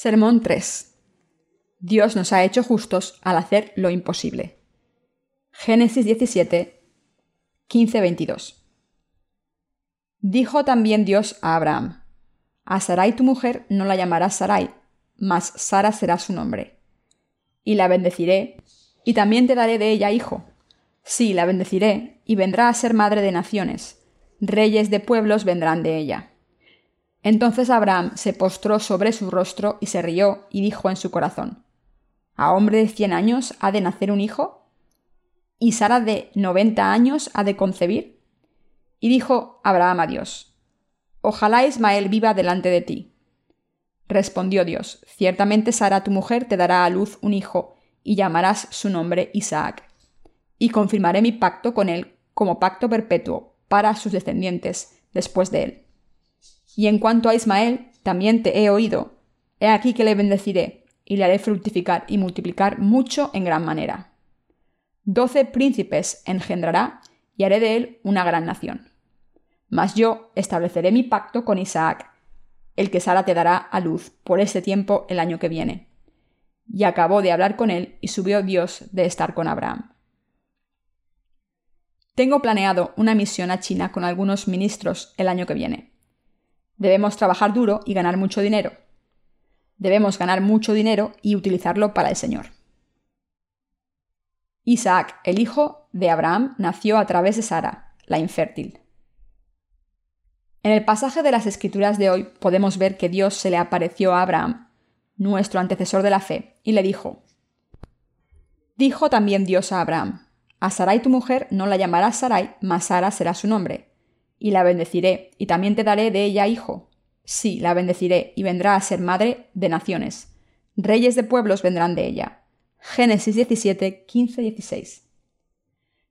Sermón 3. Dios nos ha hecho justos al hacer lo imposible. Génesis 17, 15-22. Dijo también Dios a Abraham, A Sarai tu mujer no la llamarás Sarai, mas Sara será su nombre. Y la bendeciré, y también te daré de ella hijo. Sí, la bendeciré, y vendrá a ser madre de naciones. Reyes de pueblos vendrán de ella. Entonces Abraham se postró sobre su rostro y se rió y dijo en su corazón, ¿A hombre de cien años ha de nacer un hijo? ¿Y Sara de noventa años ha de concebir? Y dijo Abraham a Dios, Ojalá Ismael viva delante de ti. Respondió Dios, Ciertamente Sara tu mujer te dará a luz un hijo, y llamarás su nombre Isaac. Y confirmaré mi pacto con él como pacto perpetuo para sus descendientes después de él y en cuanto a Ismael, también te he oído. He aquí que le bendeciré, y le haré fructificar y multiplicar mucho en gran manera. Doce príncipes engendrará, y haré de él una gran nación. Mas yo estableceré mi pacto con Isaac, el que Sara te dará a luz por ese tiempo el año que viene. Y acabó de hablar con él, y subió Dios de estar con Abraham. Tengo planeado una misión a China con algunos ministros el año que viene. Debemos trabajar duro y ganar mucho dinero. Debemos ganar mucho dinero y utilizarlo para el Señor. Isaac, el hijo de Abraham, nació a través de Sara, la infértil. En el pasaje de las Escrituras de hoy podemos ver que Dios se le apareció a Abraham, nuestro antecesor de la fe, y le dijo, Dijo también Dios a Abraham, A Sarai tu mujer no la llamarás Sarai, mas Sara será su nombre y la bendeciré, y también te daré de ella hijo. Sí, la bendeciré, y vendrá a ser madre de naciones. Reyes de pueblos vendrán de ella. Génesis 17, 15, 16.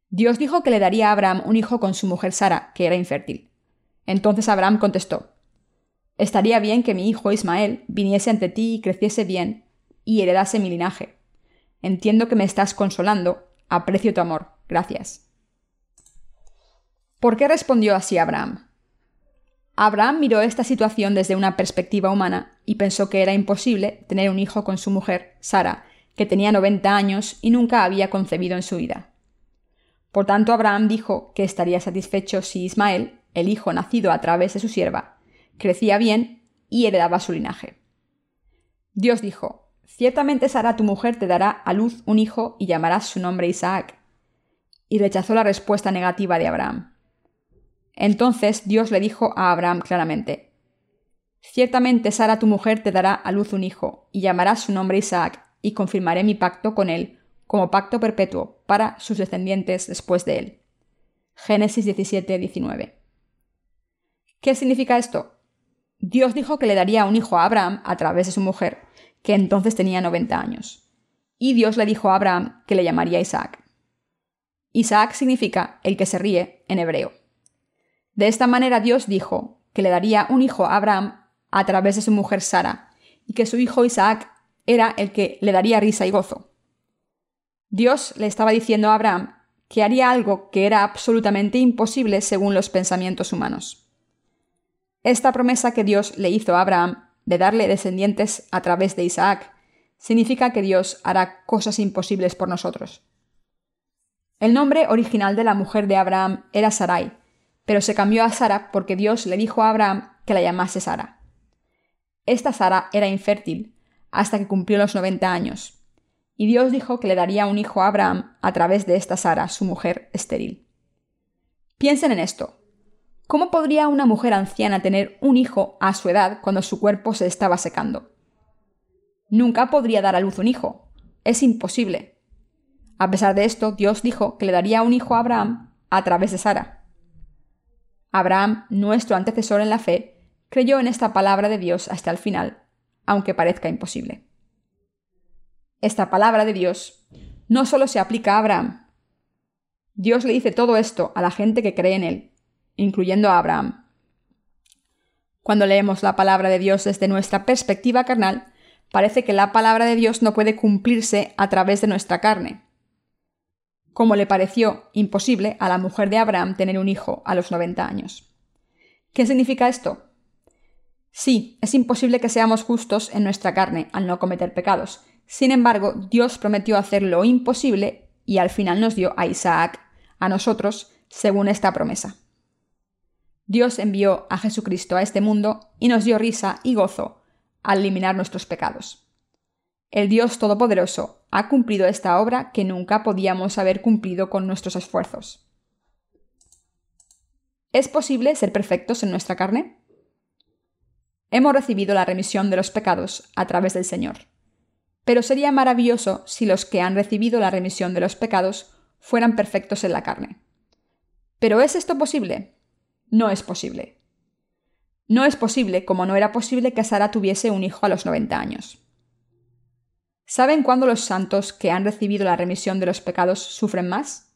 Dios dijo que le daría a Abraham un hijo con su mujer Sara, que era infértil. Entonces Abraham contestó, Estaría bien que mi hijo Ismael viniese ante ti y creciese bien, y heredase mi linaje. Entiendo que me estás consolando, aprecio tu amor, gracias. ¿Por qué respondió así Abraham? Abraham miró esta situación desde una perspectiva humana y pensó que era imposible tener un hijo con su mujer, Sara, que tenía 90 años y nunca había concebido en su vida. Por tanto, Abraham dijo que estaría satisfecho si Ismael, el hijo nacido a través de su sierva, crecía bien y heredaba su linaje. Dios dijo, Ciertamente Sara tu mujer te dará a luz un hijo y llamarás su nombre Isaac. Y rechazó la respuesta negativa de Abraham. Entonces Dios le dijo a Abraham claramente, Ciertamente Sara tu mujer te dará a luz un hijo, y llamarás su nombre Isaac, y confirmaré mi pacto con él como pacto perpetuo para sus descendientes después de él. Génesis 17, 19. ¿Qué significa esto? Dios dijo que le daría un hijo a Abraham a través de su mujer, que entonces tenía 90 años. Y Dios le dijo a Abraham que le llamaría Isaac. Isaac significa el que se ríe en hebreo. De esta manera Dios dijo que le daría un hijo a Abraham a través de su mujer Sara, y que su hijo Isaac era el que le daría risa y gozo. Dios le estaba diciendo a Abraham que haría algo que era absolutamente imposible según los pensamientos humanos. Esta promesa que Dios le hizo a Abraham de darle descendientes a través de Isaac significa que Dios hará cosas imposibles por nosotros. El nombre original de la mujer de Abraham era Sarai, pero se cambió a Sara porque Dios le dijo a Abraham que la llamase Sara. Esta Sara era infértil hasta que cumplió los 90 años, y Dios dijo que le daría un hijo a Abraham a través de esta Sara, su mujer estéril. Piensen en esto. ¿Cómo podría una mujer anciana tener un hijo a su edad cuando su cuerpo se estaba secando? Nunca podría dar a luz un hijo. Es imposible. A pesar de esto, Dios dijo que le daría un hijo a Abraham a través de Sara. Abraham, nuestro antecesor en la fe, creyó en esta palabra de Dios hasta el final, aunque parezca imposible. Esta palabra de Dios no solo se aplica a Abraham. Dios le dice todo esto a la gente que cree en él, incluyendo a Abraham. Cuando leemos la palabra de Dios desde nuestra perspectiva carnal, parece que la palabra de Dios no puede cumplirse a través de nuestra carne, como le pareció imposible a la mujer de Abraham tener un hijo a los 90 años. ¿Qué significa esto? Sí, es imposible que seamos justos en nuestra carne al no cometer pecados. Sin embargo, Dios prometió hacer lo imposible y al final nos dio a Isaac, a nosotros, según esta promesa. Dios envió a Jesucristo a este mundo y nos dio risa y gozo al eliminar nuestros pecados. El Dios Todopoderoso ha cumplido esta obra que nunca podíamos haber cumplido con nuestros esfuerzos. ¿Es posible ser perfectos en nuestra carne? Hemos recibido la remisión de los pecados a través del Señor. Pero sería maravilloso si los que han recibido la remisión de los pecados fueran perfectos en la carne. ¿Pero es esto posible? No es posible. No es posible como no era posible que Sara tuviese un hijo a los 90 años. ¿Saben cuándo los santos que han recibido la remisión de los pecados sufren más?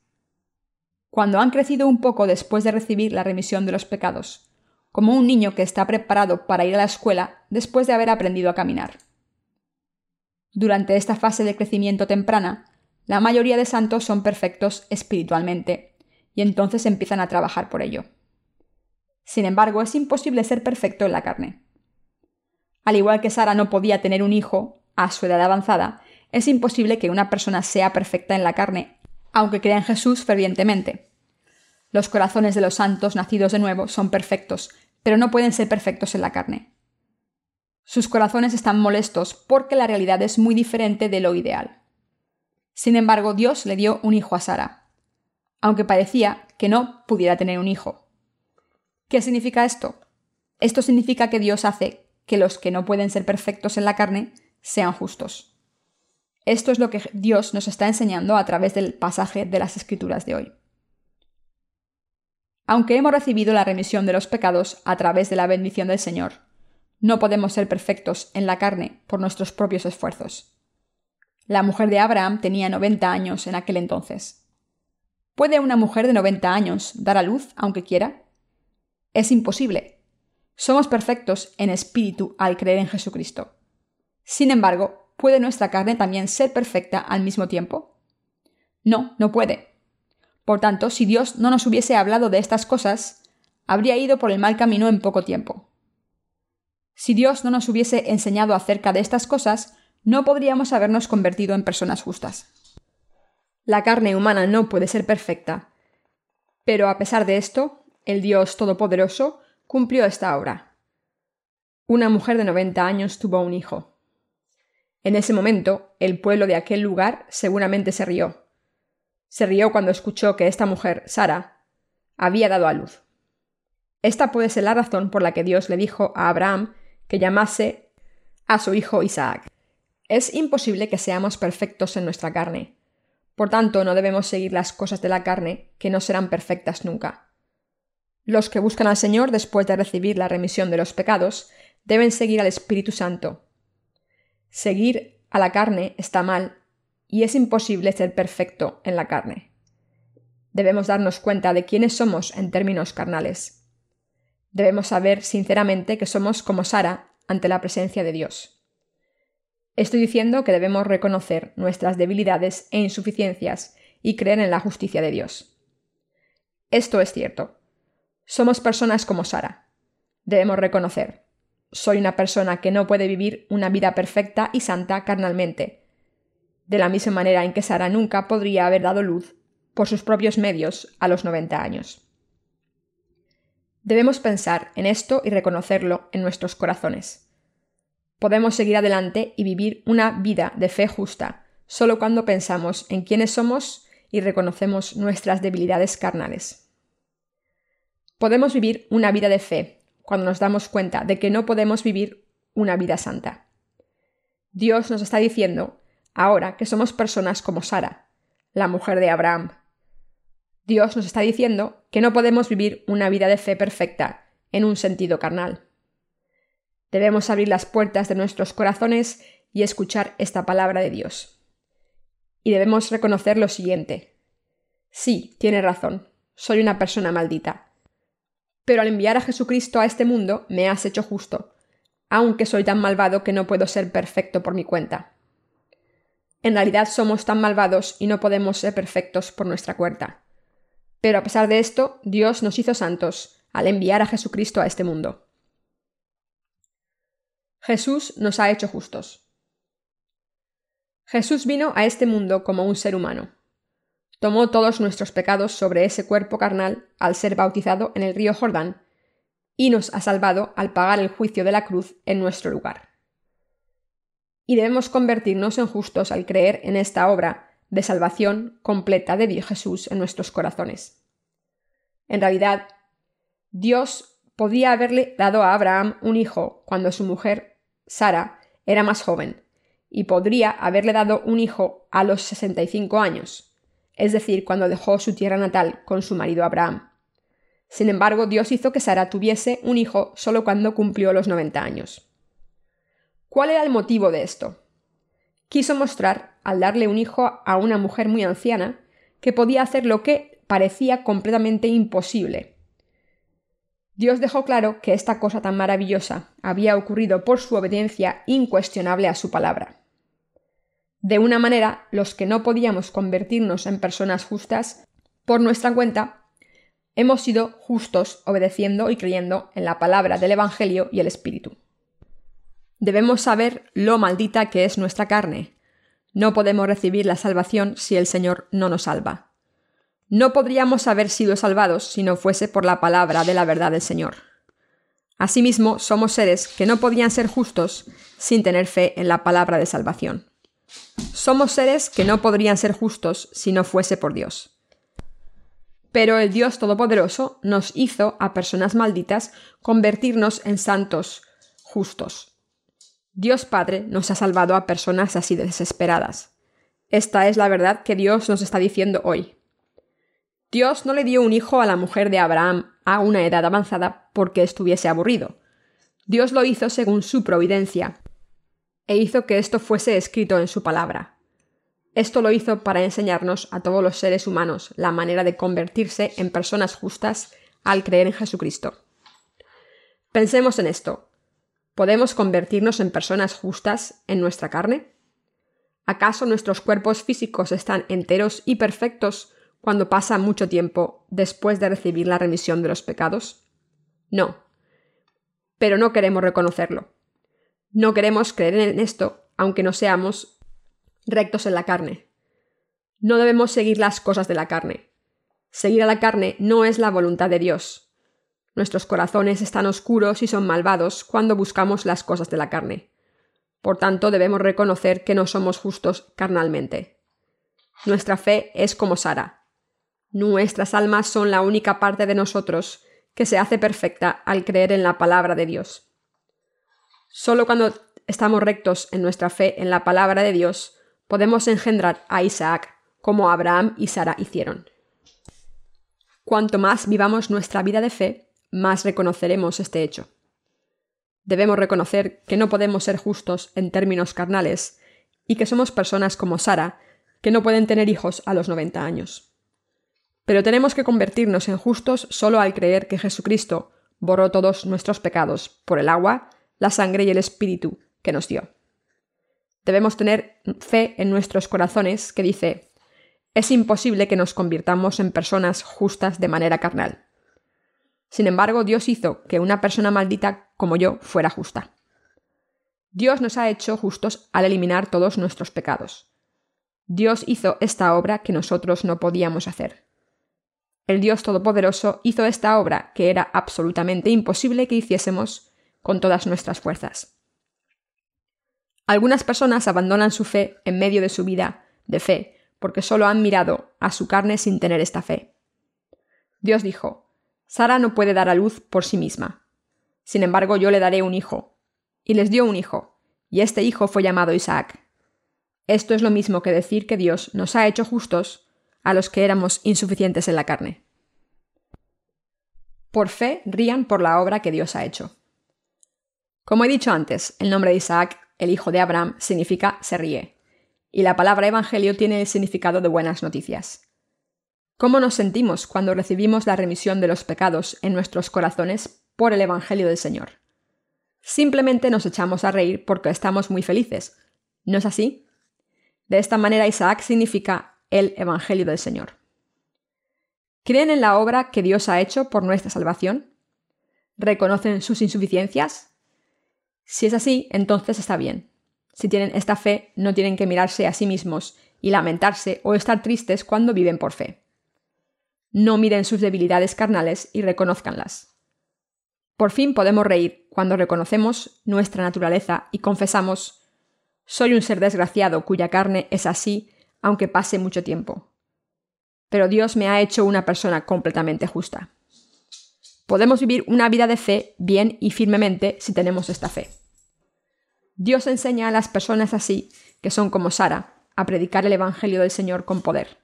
Cuando han crecido un poco después de recibir la remisión de los pecados, como un niño que está preparado para ir a la escuela después de haber aprendido a caminar. Durante esta fase de crecimiento temprana, la mayoría de santos son perfectos espiritualmente, y entonces empiezan a trabajar por ello. Sin embargo, es imposible ser perfecto en la carne. Al igual que Sara no podía tener un hijo a su edad avanzada, es imposible que una persona sea perfecta en la carne, aunque crea en Jesús fervientemente. Los corazones de los santos nacidos de nuevo son perfectos, pero no pueden ser perfectos en la carne. Sus corazones están molestos porque la realidad es muy diferente de lo ideal. Sin embargo, Dios le dio un hijo a Sara, aunque parecía que no pudiera tener un hijo. ¿Qué significa esto? Esto significa que Dios hace que los que no pueden ser perfectos en la carne sean justos. Esto es lo que Dios nos está enseñando a través del pasaje de las Escrituras de hoy. Aunque hemos recibido la remisión de los pecados a través de la bendición del Señor, no podemos ser perfectos en la carne por nuestros propios esfuerzos. La mujer de Abraham tenía 90 años en aquel entonces. ¿Puede una mujer de 90 años dar a luz aunque quiera? Es imposible. Somos perfectos en espíritu al creer en Jesucristo. Sin embargo, ¿puede nuestra carne también ser perfecta al mismo tiempo? No, no puede. Por tanto, si Dios no nos hubiese hablado de estas cosas, habría ido por el mal camino en poco tiempo. Si Dios no nos hubiese enseñado acerca de estas cosas, no podríamos habernos convertido en personas justas. La carne humana no puede ser perfecta, pero a pesar de esto, el Dios Todopoderoso cumplió esta obra. Una mujer de 90 años tuvo un hijo. En ese momento, el pueblo de aquel lugar seguramente se rió. Se rió cuando escuchó que esta mujer, Sara, había dado a luz. Esta puede ser la razón por la que Dios le dijo a Abraham que llamase a su hijo Isaac. Es imposible que seamos perfectos en nuestra carne. Por tanto, no debemos seguir las cosas de la carne, que no serán perfectas nunca. Los que buscan al Señor después de recibir la remisión de los pecados deben seguir al Espíritu Santo. Seguir a la carne está mal y es imposible ser perfecto en la carne. Debemos darnos cuenta de quiénes somos en términos carnales. Debemos saber sinceramente que somos como Sara ante la presencia de Dios. Estoy diciendo que debemos reconocer nuestras debilidades e insuficiencias y creer en la justicia de Dios. Esto es cierto. Somos personas como Sara. Debemos reconocer. Soy una persona que no puede vivir una vida perfecta y santa carnalmente, de la misma manera en que Sara nunca podría haber dado luz por sus propios medios a los 90 años. Debemos pensar en esto y reconocerlo en nuestros corazones. Podemos seguir adelante y vivir una vida de fe justa solo cuando pensamos en quiénes somos y reconocemos nuestras debilidades carnales. Podemos vivir una vida de fe cuando nos damos cuenta de que no podemos vivir una vida santa. Dios nos está diciendo ahora que somos personas como Sara, la mujer de Abraham. Dios nos está diciendo que no podemos vivir una vida de fe perfecta en un sentido carnal. Debemos abrir las puertas de nuestros corazones y escuchar esta palabra de Dios. Y debemos reconocer lo siguiente. Sí, tiene razón, soy una persona maldita. Pero al enviar a Jesucristo a este mundo me has hecho justo, aunque soy tan malvado que no puedo ser perfecto por mi cuenta. En realidad somos tan malvados y no podemos ser perfectos por nuestra cuenta. Pero a pesar de esto, Dios nos hizo santos al enviar a Jesucristo a este mundo. Jesús nos ha hecho justos. Jesús vino a este mundo como un ser humano. Tomó todos nuestros pecados sobre ese cuerpo carnal al ser bautizado en el río Jordán y nos ha salvado al pagar el juicio de la cruz en nuestro lugar. Y debemos convertirnos en justos al creer en esta obra de salvación completa de Dios Jesús en nuestros corazones. En realidad, Dios podía haberle dado a Abraham un hijo cuando su mujer, Sara, era más joven, y podría haberle dado un hijo a los 65 años, es decir, cuando dejó su tierra natal con su marido Abraham. Sin embargo, Dios hizo que Sara tuviese un hijo solo cuando cumplió los 90 años. ¿Cuál era el motivo de esto? Quiso mostrar, al darle un hijo a una mujer muy anciana, que podía hacer lo que parecía completamente imposible. Dios dejó claro que esta cosa tan maravillosa había ocurrido por su obediencia incuestionable a su palabra. De una manera, los que no podíamos convertirnos en personas justas, por nuestra cuenta, hemos sido justos obedeciendo y creyendo en la palabra del Evangelio y el Espíritu. Debemos saber lo maldita que es nuestra carne. No podemos recibir la salvación si el Señor no nos salva. No podríamos haber sido salvados si no fuese por la palabra de la verdad del Señor. Asimismo, somos seres que no podían ser justos sin tener fe en la palabra de salvación. Somos seres que no podrían ser justos si no fuese por Dios. Pero el Dios Todopoderoso nos hizo a personas malditas convertirnos en santos justos. Dios Padre nos ha salvado a personas así desesperadas. Esta es la verdad que Dios nos está diciendo hoy. Dios no le dio un hijo a la mujer de Abraham a una edad avanzada porque estuviese aburrido. Dios lo hizo según su providencia, e hizo que esto fuese escrito en su palabra. Esto lo hizo para enseñarnos a todos los seres humanos la manera de convertirse en personas justas al creer en Jesucristo. Pensemos en esto. ¿Podemos convertirnos en personas justas en nuestra carne? ¿Acaso nuestros cuerpos físicos están enteros y perfectos cuando pasa mucho tiempo después de recibir la remisión de los pecados? No. Pero no queremos reconocerlo. No queremos creer en esto, aunque no seamos rectos en la carne. No debemos seguir las cosas de la carne. Seguir a la carne no es la voluntad de Dios. Nuestros corazones están oscuros y son malvados cuando buscamos las cosas de la carne. Por tanto, debemos reconocer que no somos justos carnalmente. Nuestra fe es como Sara. Nuestras almas son la única parte de nosotros que se hace perfecta al creer en la palabra de Dios. Solo cuando estamos rectos en nuestra fe en la palabra de Dios, podemos engendrar a Isaac, como Abraham y Sara hicieron. Cuanto más vivamos nuestra vida de fe, más reconoceremos este hecho. Debemos reconocer que no podemos ser justos en términos carnales y que somos personas como Sara, que no pueden tener hijos a los 90 años. Pero tenemos que convertirnos en justos solo al creer que Jesucristo borró todos nuestros pecados por el agua, la sangre y el Espíritu que nos dio debemos tener fe en nuestros corazones que dice, es imposible que nos convirtamos en personas justas de manera carnal. Sin embargo, Dios hizo que una persona maldita como yo fuera justa. Dios nos ha hecho justos al eliminar todos nuestros pecados. Dios hizo esta obra que nosotros no podíamos hacer. El Dios Todopoderoso hizo esta obra que era absolutamente imposible que hiciésemos con todas nuestras fuerzas. Algunas personas abandonan su fe en medio de su vida de fe porque solo han mirado a su carne sin tener esta fe. Dios dijo, Sara no puede dar a luz por sí misma. Sin embargo, yo le daré un hijo. Y les dio un hijo, y este hijo fue llamado Isaac. Esto es lo mismo que decir que Dios nos ha hecho justos a los que éramos insuficientes en la carne. Por fe rían por la obra que Dios ha hecho. Como he dicho antes, el nombre de Isaac el hijo de Abraham, significa se ríe, y la palabra evangelio tiene el significado de buenas noticias. ¿Cómo nos sentimos cuando recibimos la remisión de los pecados en nuestros corazones por el Evangelio del Señor? Simplemente nos echamos a reír porque estamos muy felices. ¿No es así? De esta manera Isaac significa el Evangelio del Señor. ¿Creen en la obra que Dios ha hecho por nuestra salvación? ¿Reconocen sus insuficiencias? Si es así, entonces está bien. Si tienen esta fe, no tienen que mirarse a sí mismos y lamentarse o estar tristes cuando viven por fe. No miren sus debilidades carnales y reconozcanlas. Por fin podemos reír cuando reconocemos nuestra naturaleza y confesamos soy un ser desgraciado cuya carne es así aunque pase mucho tiempo. Pero Dios me ha hecho una persona completamente justa. Podemos vivir una vida de fe bien y firmemente si tenemos esta fe. Dios enseña a las personas así, que son como Sara, a predicar el Evangelio del Señor con poder.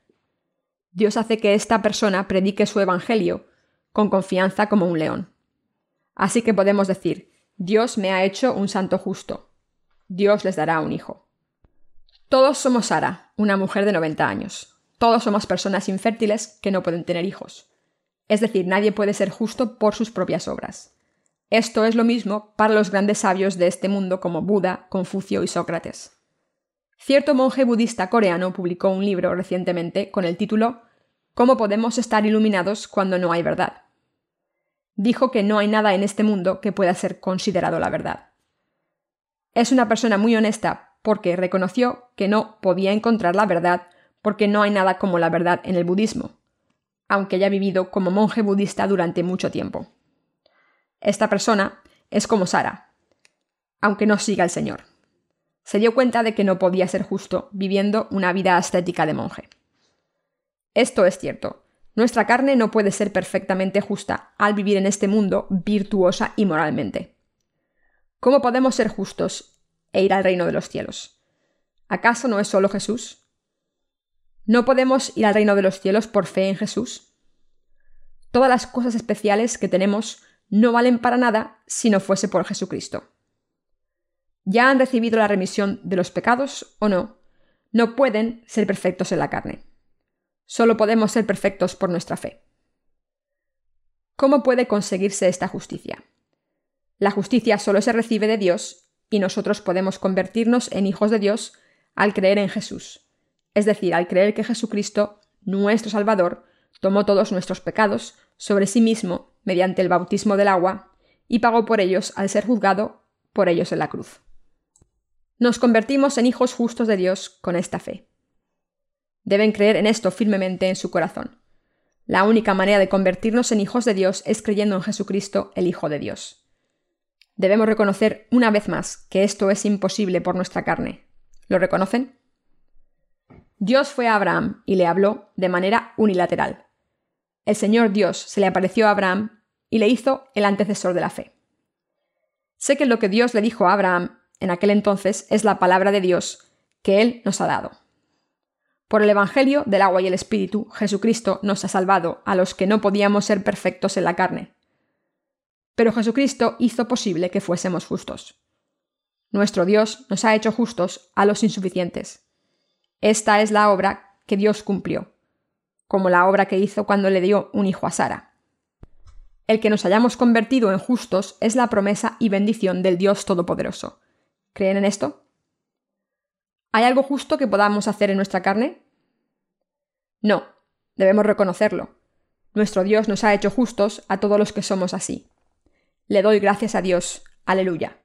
Dios hace que esta persona predique su Evangelio con confianza como un león. Así que podemos decir, Dios me ha hecho un santo justo. Dios les dará un hijo. Todos somos Sara, una mujer de 90 años. Todos somos personas infértiles que no pueden tener hijos. Es decir, nadie puede ser justo por sus propias obras. Esto es lo mismo para los grandes sabios de este mundo como Buda, Confucio y Sócrates. Cierto monje budista coreano publicó un libro recientemente con el título ¿Cómo podemos estar iluminados cuando no hay verdad? Dijo que no hay nada en este mundo que pueda ser considerado la verdad. Es una persona muy honesta porque reconoció que no podía encontrar la verdad porque no hay nada como la verdad en el budismo, aunque haya vivido como monje budista durante mucho tiempo. Esta persona es como Sara, aunque no siga al Señor se dio cuenta de que no podía ser justo viviendo una vida ascética de monje. Esto es cierto. Nuestra carne no puede ser perfectamente justa al vivir en este mundo virtuosa y moralmente. ¿Cómo podemos ser justos e ir al reino de los cielos? ¿Acaso no es solo Jesús? ¿No podemos ir al reino de los cielos por fe en Jesús? Todas las cosas especiales que tenemos no valen para nada si no fuese por Jesucristo ya han recibido la remisión de los pecados o no, no pueden ser perfectos en la carne. Solo podemos ser perfectos por nuestra fe. ¿Cómo puede conseguirse esta justicia? La justicia solo se recibe de Dios y nosotros podemos convertirnos en hijos de Dios al creer en Jesús, es decir, al creer que Jesucristo, nuestro Salvador, tomó todos nuestros pecados sobre sí mismo mediante el bautismo del agua y pagó por ellos al ser juzgado por ellos en la cruz. Nos convertimos en hijos justos de Dios con esta fe. Deben creer en esto firmemente en su corazón. La única manera de convertirnos en hijos de Dios es creyendo en Jesucristo, el Hijo de Dios. Debemos reconocer una vez más que esto es imposible por nuestra carne. ¿Lo reconocen? Dios fue a Abraham y le habló de manera unilateral. El Señor Dios se le apareció a Abraham y le hizo el antecesor de la fe. Sé que lo que Dios le dijo a Abraham en aquel entonces es la palabra de Dios que Él nos ha dado. Por el Evangelio del agua y el Espíritu, Jesucristo nos ha salvado a los que no podíamos ser perfectos en la carne. Pero Jesucristo hizo posible que fuésemos justos. Nuestro Dios nos ha hecho justos a los insuficientes. Esta es la obra que Dios cumplió, como la obra que hizo cuando le dio un hijo a Sara. El que nos hayamos convertido en justos es la promesa y bendición del Dios Todopoderoso, ¿Creen en esto? ¿Hay algo justo que podamos hacer en nuestra carne? No, debemos reconocerlo. Nuestro Dios nos ha hecho justos a todos los que somos así. Le doy gracias a Dios. Aleluya.